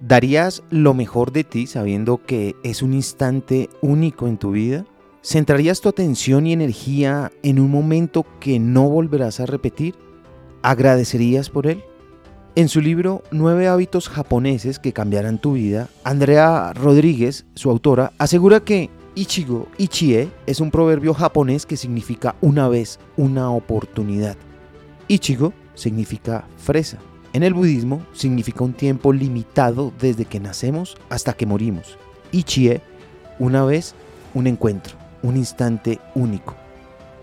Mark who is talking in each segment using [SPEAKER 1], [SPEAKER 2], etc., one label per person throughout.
[SPEAKER 1] ¿Darías lo mejor de ti sabiendo que es un instante único en tu vida? ¿Centrarías tu atención y energía en un momento que no volverás a repetir? ¿Agradecerías por él? En su libro Nueve hábitos japoneses que cambiarán tu vida, Andrea Rodríguez, su autora, asegura que Ichigo Ichie es un proverbio japonés que significa una vez, una oportunidad. Ichigo significa fresa en el budismo significa un tiempo limitado desde que nacemos hasta que morimos. Ichie, una vez, un encuentro, un instante único.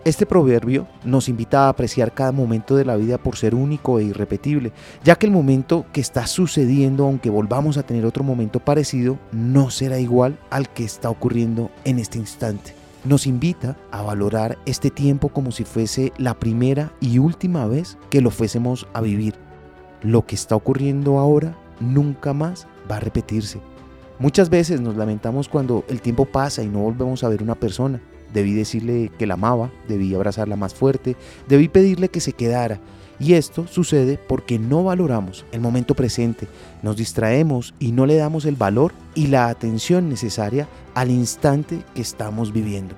[SPEAKER 1] Este proverbio nos invita a apreciar cada momento de la vida por ser único e irrepetible, ya que el momento que está sucediendo, aunque volvamos a tener otro momento parecido, no será igual al que está ocurriendo en este instante. Nos invita a valorar este tiempo como si fuese la primera y última vez que lo fuésemos a vivir lo que está ocurriendo ahora nunca más va a repetirse. Muchas veces nos lamentamos cuando el tiempo pasa y no volvemos a ver una persona. Debí decirle que la amaba, debí abrazarla más fuerte, debí pedirle que se quedara. Y esto sucede porque no valoramos el momento presente, nos distraemos y no le damos el valor y la atención necesaria al instante que estamos viviendo.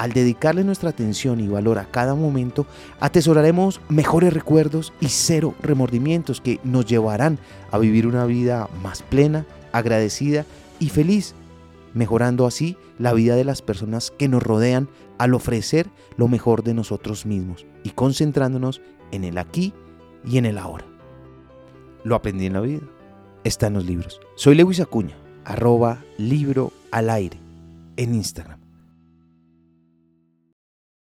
[SPEAKER 1] Al dedicarle nuestra atención y valor a cada momento, atesoraremos mejores recuerdos y cero remordimientos que nos llevarán a vivir una vida más plena, agradecida y feliz, mejorando así la vida de las personas que nos rodean al ofrecer lo mejor de nosotros mismos y concentrándonos en el aquí y en el ahora. Lo aprendí en la vida. Está en los libros. Soy Lewis Acuña, arroba libro al aire en Instagram.